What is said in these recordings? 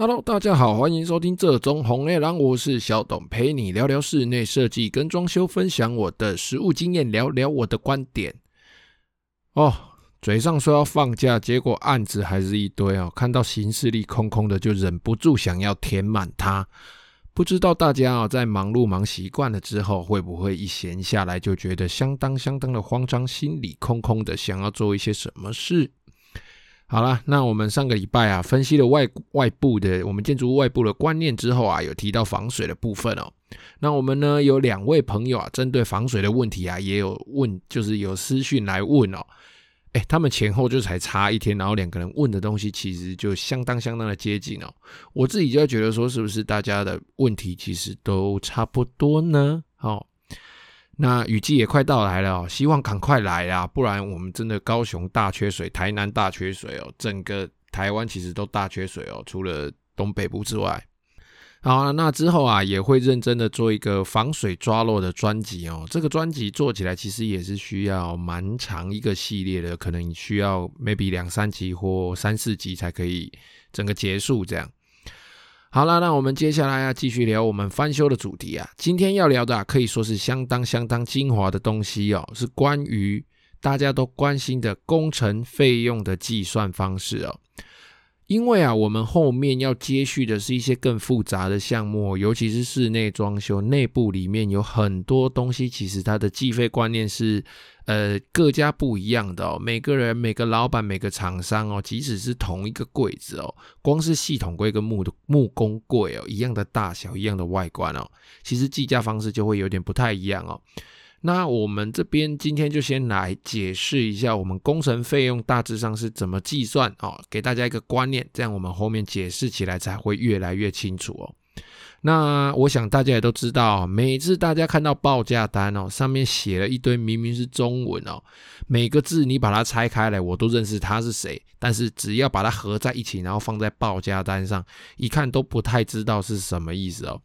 Hello，大家好，欢迎收听这中红月狼，我是小董，陪你聊聊室内设计跟装修，分享我的实务经验，聊聊我的观点。哦，嘴上说要放假，结果案子还是一堆哦。看到行事历空空的，就忍不住想要填满它。不知道大家啊，在忙碌忙习惯了之后，会不会一闲下来就觉得相当相当的慌张，心里空空的，想要做一些什么事？好了，那我们上个礼拜啊，分析了外外部的我们建筑物外部的观念之后啊，有提到防水的部分哦。那我们呢，有两位朋友啊，针对防水的问题啊，也有问，就是有私讯来问哦。哎，他们前后就才差一天，然后两个人问的东西其实就相当相当的接近哦。我自己就觉得说，是不是大家的问题其实都差不多呢？哦。那雨季也快到来了哦，希望赶快来啊，不然我们真的高雄大缺水，台南大缺水哦，整个台湾其实都大缺水哦，除了东北部之外。好，那之后啊，也会认真的做一个防水抓漏的专辑哦。这个专辑做起来其实也是需要蛮长一个系列的，可能需要 maybe 两三集或三四集才可以整个结束这样。好啦，那我们接下来啊继续聊我们翻修的主题啊。今天要聊的啊，可以说是相当相当精华的东西哦，是关于大家都关心的工程费用的计算方式哦。因为啊，我们后面要接续的是一些更复杂的项目，尤其是室内装修，内部里面有很多东西，其实它的计费观念是呃各家不一样的哦。每个人、每个老板、每个厂商哦，即使是同一个柜子哦，光是系统柜跟木木工柜哦，一样的大小、一样的外观哦，其实计价方式就会有点不太一样哦。那我们这边今天就先来解释一下，我们工程费用大致上是怎么计算哦，给大家一个观念，这样我们后面解释起来才会越来越清楚哦。那我想大家也都知道，每次大家看到报价单哦，上面写了一堆明明是中文哦，每个字你把它拆开来，我都认识他是谁，但是只要把它合在一起，然后放在报价单上，一看都不太知道是什么意思哦。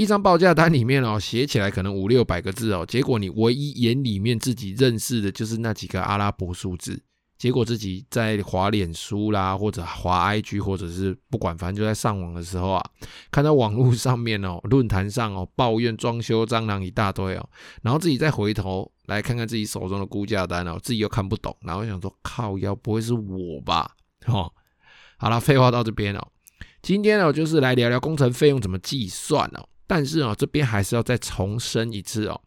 一张报价单里面哦，写起来可能五六百个字哦，结果你唯一眼里面自己认识的就是那几个阿拉伯数字，结果自己在滑脸书啦，或者滑 IG，或者是不管，反正就在上网的时候啊，看到网络上面哦，论坛上哦，抱怨装修蟑螂一大堆哦，然后自己再回头来看看自己手中的估价单哦，自己又看不懂，然后想说靠腰不会是我吧？哦，好了，废话到这边哦，今天呢就是来聊聊工程费用怎么计算哦。但是啊，这边还是要再重申一次哦。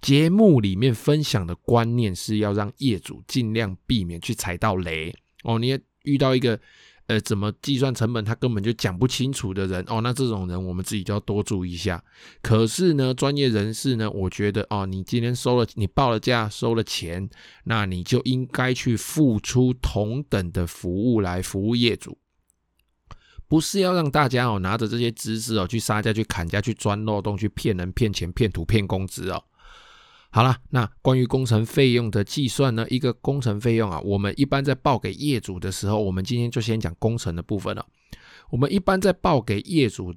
节目里面分享的观念是要让业主尽量避免去踩到雷哦。你也遇到一个呃，怎么计算成本他根本就讲不清楚的人哦，那这种人我们自己就要多注意一下。可是呢，专业人士呢，我觉得哦，你今天收了，你报了价，收了钱，那你就应该去付出同等的服务来服务业主。不是要让大家哦拿着这些知识哦去杀价、去砍价、去钻漏洞、去骗人、骗钱、骗土、骗工资哦。好了，那关于工程费用的计算呢？一个工程费用啊，我们一般在报给业主的时候，我们今天就先讲工程的部分了。我们一般在报给业主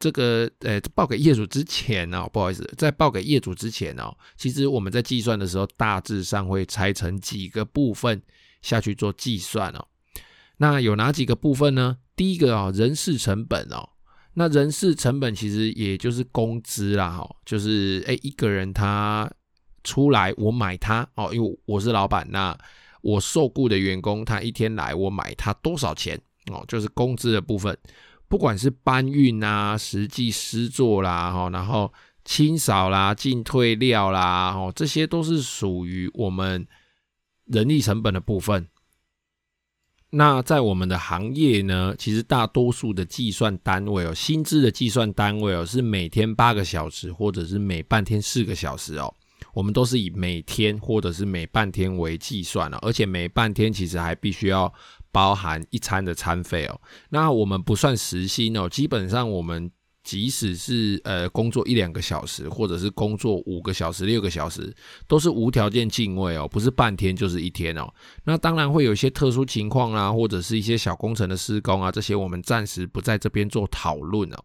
这个呃报给业主之前呢，不好意思，在报给业主之前呢，其实我们在计算的时候，大致上会拆成几个部分下去做计算哦。那有哪几个部分呢？第一个啊，人事成本哦，那人事成本其实也就是工资啦，哈，就是诶一个人他出来，我买他哦，因为我是老板，那我受雇的员工他一天来，我买他多少钱哦，就是工资的部分，不管是搬运啊、实际施作啦，哈，然后清扫啦、进退料啦，哦，这些都是属于我们人力成本的部分。那在我们的行业呢，其实大多数的计算单位哦，薪资的计算单位哦，是每天八个小时，或者是每半天四个小时哦。我们都是以每天或者是每半天为计算哦，而且每半天其实还必须要包含一餐的餐费哦。那我们不算时薪哦，基本上我们。即使是呃工作一两个小时，或者是工作五个小时、六个小时，都是无条件进位哦，不是半天就是一天哦。那当然会有一些特殊情况啊，或者是一些小工程的施工啊，这些我们暂时不在这边做讨论哦。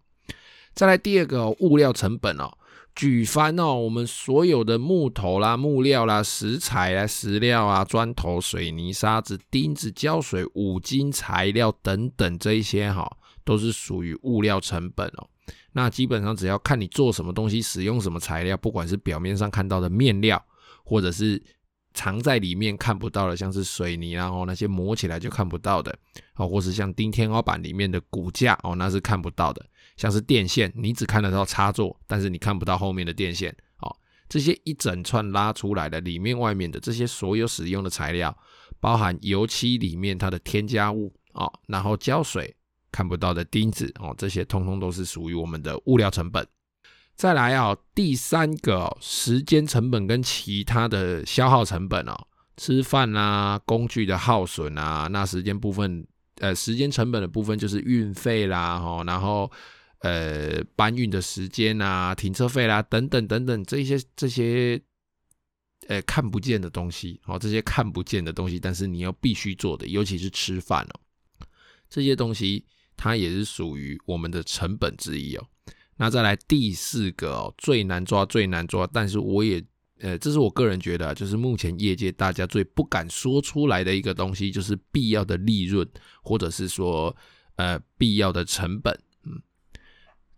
再来第二个哦，物料成本哦，举翻哦我们所有的木头啦、木料啦、石材啊、石料啊、砖头、水泥、沙子、钉子、胶水、五金材料等等这一些哈。都是属于物料成本哦。那基本上只要看你做什么东西，使用什么材料，不管是表面上看到的面料，或者是藏在里面看不到的，像是水泥，然后那些磨起来就看不到的，哦，或是像钉天花板里面的骨架哦，那是看不到的。像是电线，你只看得到插座，但是你看不到后面的电线。哦，这些一整串拉出来的里面外面的这些所有使用的材料，包含油漆里面它的添加物哦，然后胶水看不到的钉子哦，这些通通都是属于我们的物料成本。再来啊，第三个哦，时间成本跟其他的消耗成本哦，吃饭啊，工具的耗损啊，那时间部分，呃，时间成本的部分就是运费啦，哦，然后。呃，搬运的时间啊，停车费啦，等等等等，这些这些，呃，看不见的东西，哦，这些看不见的东西，但是你要必须做的，尤其是吃饭哦，这些东西它也是属于我们的成本之一哦。那再来第四个哦，最难抓最难抓，但是我也，呃，这是我个人觉得，就是目前业界大家最不敢说出来的一个东西，就是必要的利润，或者是说，呃，必要的成本。嗯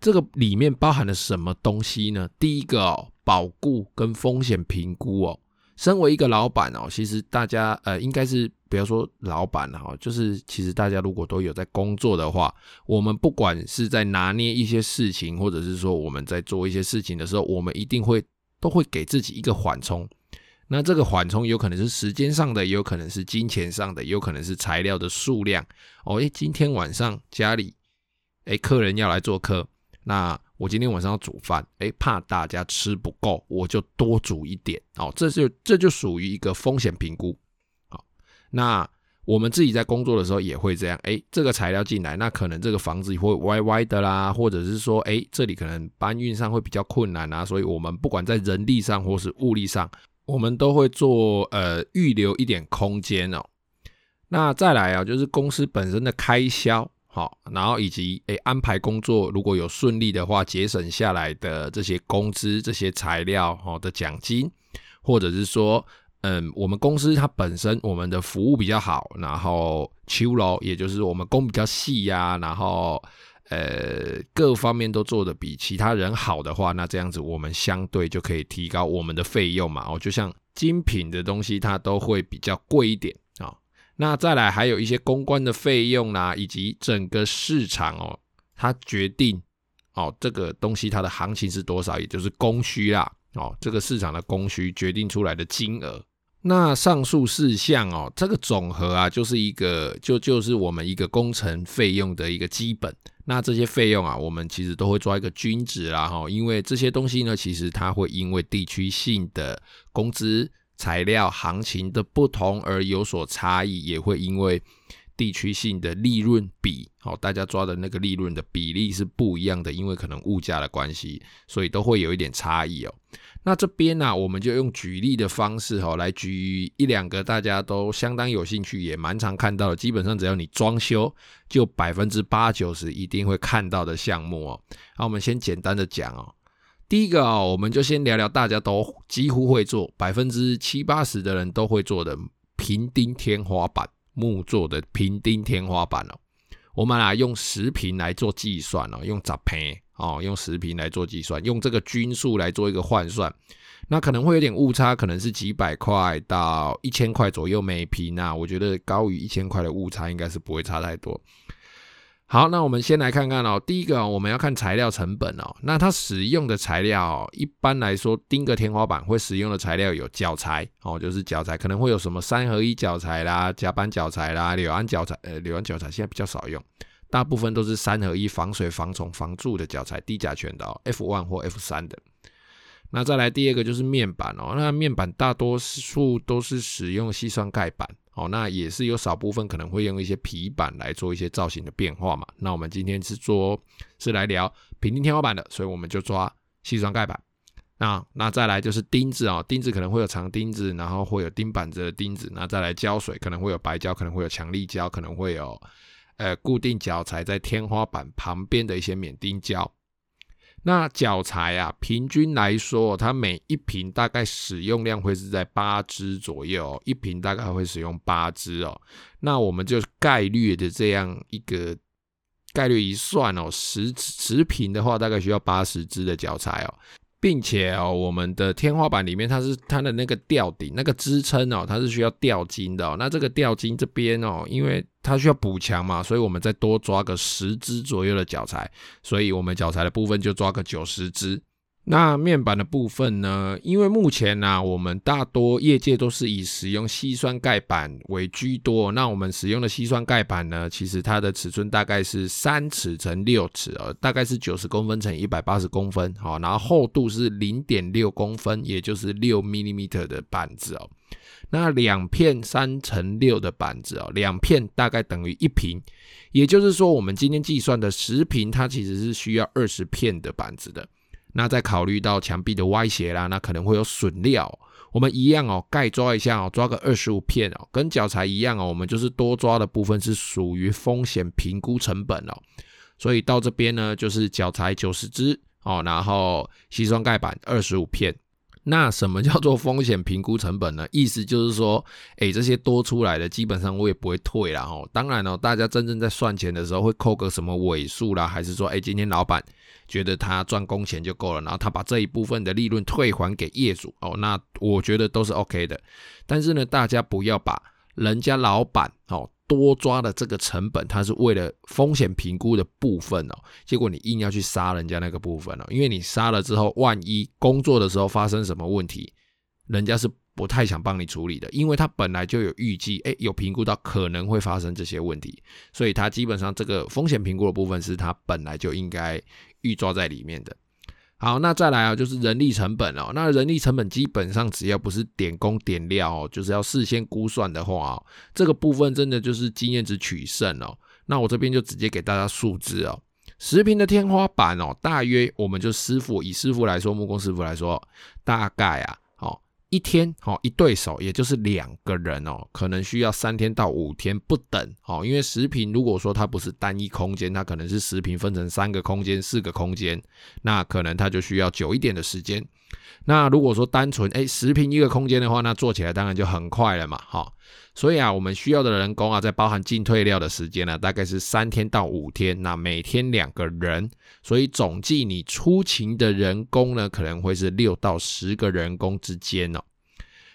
这个里面包含了什么东西呢？第一个哦，保固跟风险评估哦。身为一个老板哦，其实大家呃，应该是不要说老板哈，就是其实大家如果都有在工作的话，我们不管是在拿捏一些事情，或者是说我们在做一些事情的时候，我们一定会都会给自己一个缓冲。那这个缓冲有可能是时间上的，也有可能是金钱上的，也有可能是材料的数量哦。诶，今天晚上家里诶，客人要来做客。那我今天晚上要煮饭，哎，怕大家吃不够，我就多煮一点。哦，这就这就属于一个风险评估。好，那我们自己在工作的时候也会这样。哎，这个材料进来，那可能这个房子会歪歪的啦，或者是说，哎，这里可能搬运上会比较困难啊。所以我们不管在人力上或是物力上，我们都会做呃预留一点空间哦。那再来啊，就是公司本身的开销。好，然后以及诶安排工作，如果有顺利的话，节省下来的这些工资、这些材料好的奖金，或者是说，嗯，我们公司它本身我们的服务比较好，然后秋楼，也就是我们工比较细呀、然后呃各方面都做得比其他人好的话，那这样子我们相对就可以提高我们的费用嘛。哦，就像精品的东西，它都会比较贵一点。那再来还有一些公关的费用啦、以及整个市场哦，它决定哦这个东西它的行情是多少，也就是供需啦哦，这个市场的供需决定出来的金额。那上述事项哦，这个总和啊，就是一个就就是我们一个工程费用的一个基本。那这些费用啊，我们其实都会抓一个均值啦哈，因为这些东西呢，其实它会因为地区性的工资。材料行情的不同而有所差异，也会因为地区性的利润比，哦，大家抓的那个利润的比例是不一样的，因为可能物价的关系，所以都会有一点差异哦。那这边呢，我们就用举例的方式，哈，来举一两个大家都相当有兴趣，也蛮常看到的，基本上只要你装修，就百分之八九十一定会看到的项目哦。那我们先简单的讲哦。第一个啊、我们就先聊聊大家都几乎会做，百分之七八十的人都会做的平钉天花板，木做的平钉天花板哦。我们啊用十平来做计算哦，用十平哦，用十平来做计算，用这个均数来做一个换算，那可能会有点误差，可能是几百块到一千块左右每平啊。我觉得高于一千块的误差应该是不会差太多。好，那我们先来看看哦。第一个，我们要看材料成本哦。那它使用的材料，一般来说，钉个天花板会使用的材料有脚材哦，就是脚材，可能会有什么三合一脚材啦、夹板脚材啦、柳安脚材。呃，柳安脚材现在比较少用，大部分都是三合一，防水、防虫、防蛀的脚材，低甲醛的哦，F one 或 F 三的。那再来第二个就是面板哦，那面板大多数都是使用细酸钙板。哦，那也是有少部分可能会用一些皮板来做一些造型的变化嘛。那我们今天是做是来聊平定天花板的，所以我们就抓西装盖板。那那再来就是钉子啊，钉子可能会有长钉子，然后会有钉板子的钉子。那再来胶水，可能会有白胶，可能会有强力胶，可能会有呃固定脚材在天花板旁边的一些免钉胶。那脚材啊，平均来说，它每一瓶大概使用量会是在八支左右，一瓶大概会使用八支哦。那我们就概率的这样一个概率一算哦，十十瓶的话，大概需要八十支的脚材哦，并且哦，我们的天花板里面它是它的那个吊顶那个支撑哦，它是需要吊筋的哦。那这个吊筋这边哦，因为它需要补强嘛，所以我们再多抓个十支左右的脚材，所以我们脚材的部分就抓个九十支。那面板的部分呢？因为目前呢、啊，我们大多业界都是以使用矽酸钙板为居多。那我们使用的矽酸钙板呢，其实它的尺寸大概是三尺乘六尺哦，大概是九十公分乘一百八十公分，好，然后厚度是零点六公分，也就是六 millimeter 的板子哦。那两片三乘六的板子哦，两片大概等于一平，也就是说，我们今天计算的十平，它其实是需要二十片的板子的。那再考虑到墙壁的歪斜啦，那可能会有损料，我们一样哦，概抓一下哦，抓个二十五片哦，跟脚材一样哦，我们就是多抓的部分是属于风险评估成本哦，所以到这边呢，就是脚材九十支哦，然后矽酸钙板二十五片。那什么叫做风险评估成本呢？意思就是说，哎，这些多出来的基本上我也不会退啦哦。当然哦，大家真正在算钱的时候会扣个什么尾数啦，还是说，哎，今天老板觉得他赚工钱就够了，然后他把这一部分的利润退还给业主哦，那我觉得都是 OK 的。但是呢，大家不要把人家老板哦。多抓的这个成本，它是为了风险评估的部分哦，结果你硬要去杀人家那个部分哦，因为你杀了之后，万一工作的时候发生什么问题，人家是不太想帮你处理的，因为他本来就有预计，诶，有评估到可能会发生这些问题，所以他基本上这个风险评估的部分是他本来就应该预抓在里面的。好，那再来啊，就是人力成本哦。那人力成本基本上只要不是点工点料哦，就是要事先估算的话哦，这个部分真的就是经验值取胜哦。那我这边就直接给大家数字哦，十平的天花板哦，大约我们就师傅以师傅来说，木工师傅来说，大概啊。一天哦，一对手也就是两个人哦，可能需要三天到五天不等哦。因为十平如果说它不是单一空间，它可能是十平分成三个空间、四个空间，那可能它就需要久一点的时间。那如果说单纯哎十平一个空间的话，那做起来当然就很快了嘛，哈。所以啊，我们需要的人工啊，在包含进退料的时间呢，大概是三天到五天。那每天两个人，所以总计你出勤的人工呢，可能会是六到十个人工之间哦。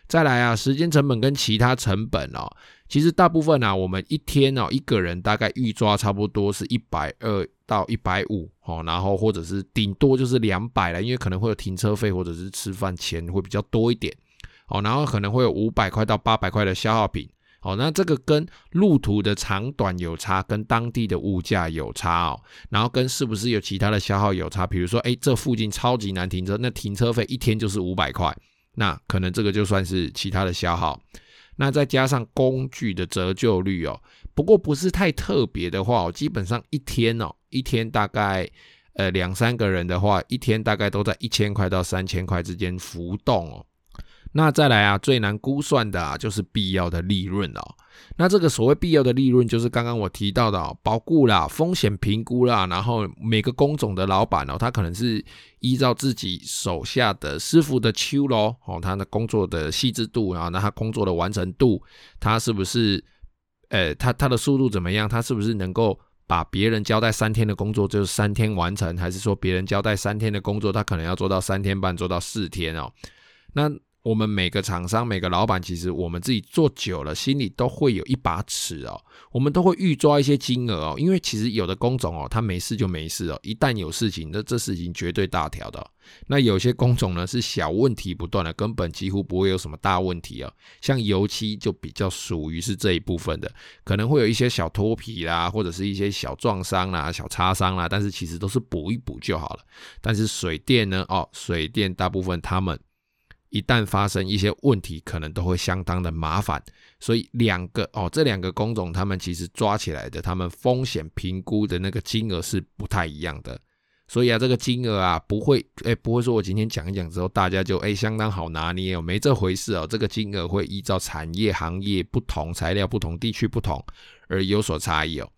再来啊，时间成本跟其他成本哦，其实大部分啊，我们一天哦，一个人大概预抓差不多是一百二到一百五哦，然后或者是顶多就是两百了，因为可能会有停车费或者是吃饭钱会比较多一点。哦，然后可能会有五百块到八百块的消耗品，哦，那这个跟路途的长短有差，跟当地的物价有差哦，然后跟是不是有其他的消耗有差，比如说，哎，这附近超级难停车，那停车费一天就是五百块，那可能这个就算是其他的消耗，那再加上工具的折旧率哦，不过不是太特别的话哦，基本上一天哦，一天大概呃两三个人的话，一天大概都在一千块到三千块之间浮动哦。那再来啊，最难估算的啊，就是必要的利润哦。那这个所谓必要的利润，就是刚刚我提到的哦，保固啦、风险评估啦，然后每个工种的老板哦，他可能是依照自己手下的师傅的秋咯哦，他的工作的细致度啊，那他工作的完成度，他是不是呃，他他的速度怎么样？他是不是能够把别人交代三天的工作就是三天完成，还是说别人交代三天的工作，他可能要做到三天半，做到四天哦？那我们每个厂商、每个老板，其实我们自己做久了，心里都会有一把尺哦。我们都会预抓一些金额哦，因为其实有的工种哦，它没事就没事哦，一旦有事情，那这事情绝对大条的。那有些工种呢是小问题不断的，根本几乎不会有什么大问题哦。像油漆就比较属于是这一部分的，可能会有一些小脱皮啦，或者是一些小撞伤啦、小擦伤啦，但是其实都是补一补就好了。但是水电呢？哦，水电大部分他们。一旦发生一些问题，可能都会相当的麻烦，所以两个哦，这两个工种他们其实抓起来的，他们风险评估的那个金额是不太一样的，所以啊，这个金额啊不会诶，不会说我今天讲一讲之后，大家就诶相当好拿捏哦，没这回事哦，这个金额会依照产业行业不同、材料不同、地区不同而有所差异哦。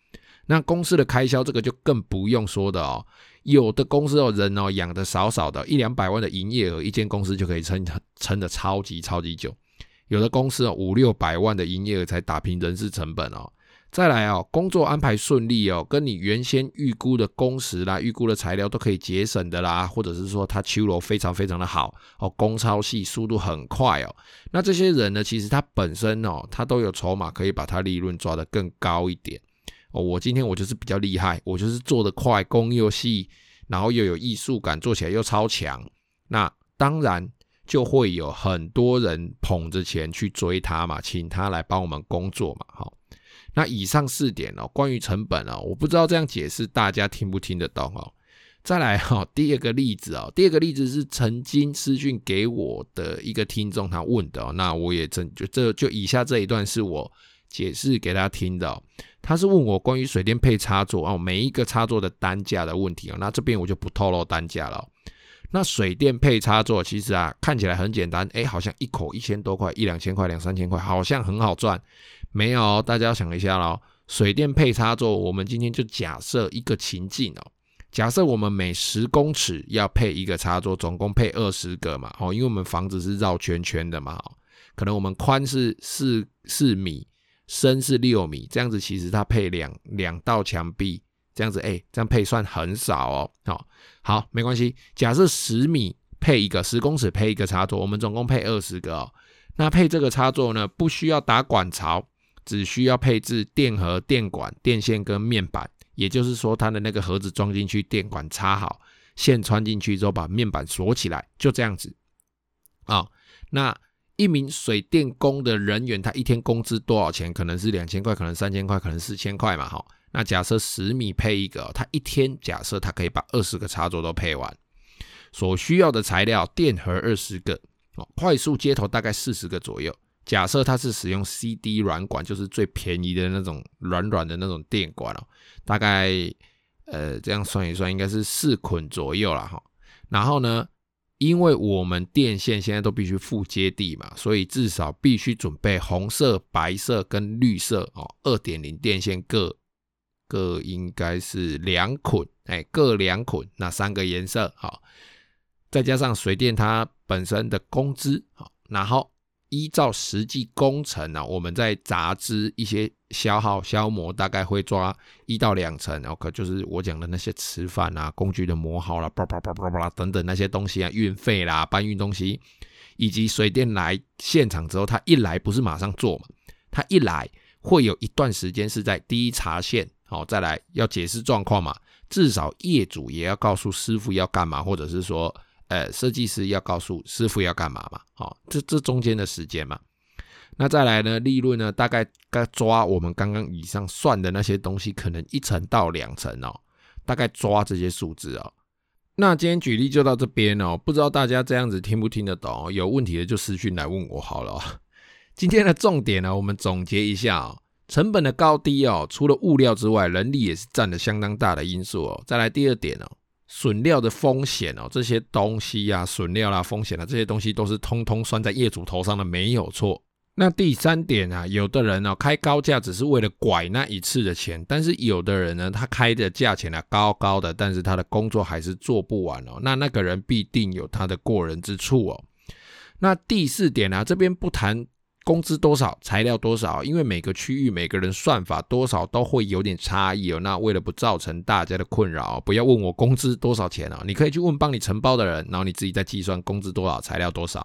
那公司的开销，这个就更不用说的哦。有的公司哦，人哦养的少少的，一两百万的营业额，一间公司就可以撑撑的超级超级久。有的公司哦，五六百万的营业额才打平人事成本哦。再来哦，工作安排顺利哦，跟你原先预估的工时啦、预估的材料都可以节省的啦，或者是说他秋楼非常非常的好哦，工超细，速度很快哦。那这些人呢，其实他本身哦，他都有筹码可以把他利润抓得更高一点哦。我今天我就是比较厉害，我就是做得快，工又细，然后又有艺术感，做起来又超强。那当然就会有很多人捧着钱去追他嘛，请他来帮我们工作嘛，好。那以上四点哦，关于成本哦，我不知道这样解释大家听不听得懂哦。再来哈，第二个例子哦，第二个例子是曾经私讯给我的一个听众他问的哦，那我也真就这就以下这一段是我解释给他听的哦。他是问我关于水电配插座哦，每一个插座的单价的问题哦，那这边我就不透露单价了。那水电配插座其实啊，看起来很简单，诶，好像一口一千多块，一两千块，两三千块，好像很好赚。没有，大家要想一下喽。水电配插座，我们今天就假设一个情境哦。假设我们每十公尺要配一个插座，总共配二十个嘛。哦，因为我们房子是绕圈圈的嘛。可能我们宽是四四米，深是六米，这样子其实它配两两道墙壁，这样子哎，这样配算很少哦。好，好，没关系。假设十米配一个，十公尺配一个插座，我们总共配二十个哦。那配这个插座呢，不需要打管槽。只需要配置电盒、电管、电线跟面板，也就是说，它的那个盒子装进去，电管插好，线穿进去之后，把面板锁起来，就这样子。啊、哦，那一名水电工的人员，他一天工资多少钱？可能是两千块，可能三千块，可能四千块嘛。哈，那假设十米配一个，他一天假设他可以把二十个插座都配完，所需要的材料电荷二十个，哦，快速接头大概四十个左右。假设它是使用 CD 软管，就是最便宜的那种软软的那种电管哦，大概呃这样算一算，应该是四捆左右了哈。然后呢，因为我们电线现在都必须附接地嘛，所以至少必须准备红色、白色跟绿色哦，二点零电线各各应该是两捆，哎，各两捆，那三个颜色好，再加上水电它本身的工资好，然后。依照实际工程呢，我们在杂支一些消耗消磨，大概会抓一到两成，然后可就是我讲的那些吃饭啊、工具的磨耗啦、叭叭叭叭叭等等那些东西啊、运费啦、搬运东西，以及水电来现场之后，他一来不是马上做嘛，他一来会有一段时间是在第一查线，好，再来要解释状况嘛，至少业主也要告诉师傅要干嘛，或者是说。呃，设计师要告诉师傅要干嘛嘛？好，这这中间的时间嘛，那再来呢，利润呢，大概该抓我们刚刚以上算的那些东西，可能一成到两成哦，大概抓这些数字哦。那今天举例就到这边哦，不知道大家这样子听不听得懂？有问题的就私讯来问我好了。今天的重点呢，我们总结一下哦，成本的高低哦，除了物料之外，人力也是占了相当大的因素哦。再来第二点哦。损料的风险哦，这些东西呀、啊，损料啦、风险啊，这些东西都是通通算在业主头上的，没有错。那第三点啊，有的人呢、哦、开高价只是为了拐那一次的钱，但是有的人呢，他开的价钱呢高高的，但是他的工作还是做不完哦。那那个人必定有他的过人之处哦。那第四点啊，这边不谈。工资多少，材料多少？因为每个区域每个人算法多少都会有点差异哦。那为了不造成大家的困扰，不要问我工资多少钱哦。你可以去问帮你承包的人，然后你自己再计算工资多少，材料多少。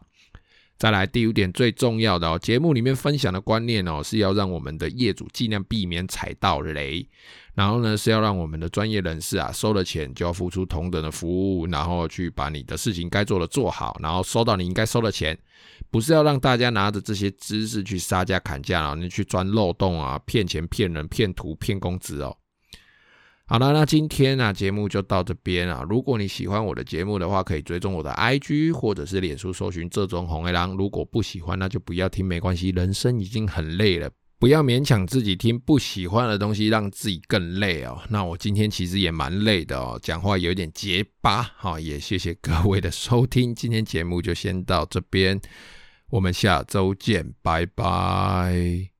再来第五点最重要的哦，节目里面分享的观念哦，是要让我们的业主尽量避免踩到雷。然后呢，是要让我们的专业人士啊，收了钱就要付出同等的服务，然后去把你的事情该做的做好，然后收到你应该收的钱。不是要让大家拿着这些知识去杀价砍价啊，你去钻漏洞啊，骗钱骗人骗图骗工资哦。好了，那今天啊节目就到这边啊。如果你喜欢我的节目的话，可以追踪我的 IG 或者是脸书搜寻这种红黑狼。如果不喜欢，那就不要听，没关系。人生已经很累了，不要勉强自己听不喜欢的东西，让自己更累哦。那我今天其实也蛮累的哦，讲话有点结巴。好，也谢谢各位的收听，今天节目就先到这边。我们下周见，拜拜。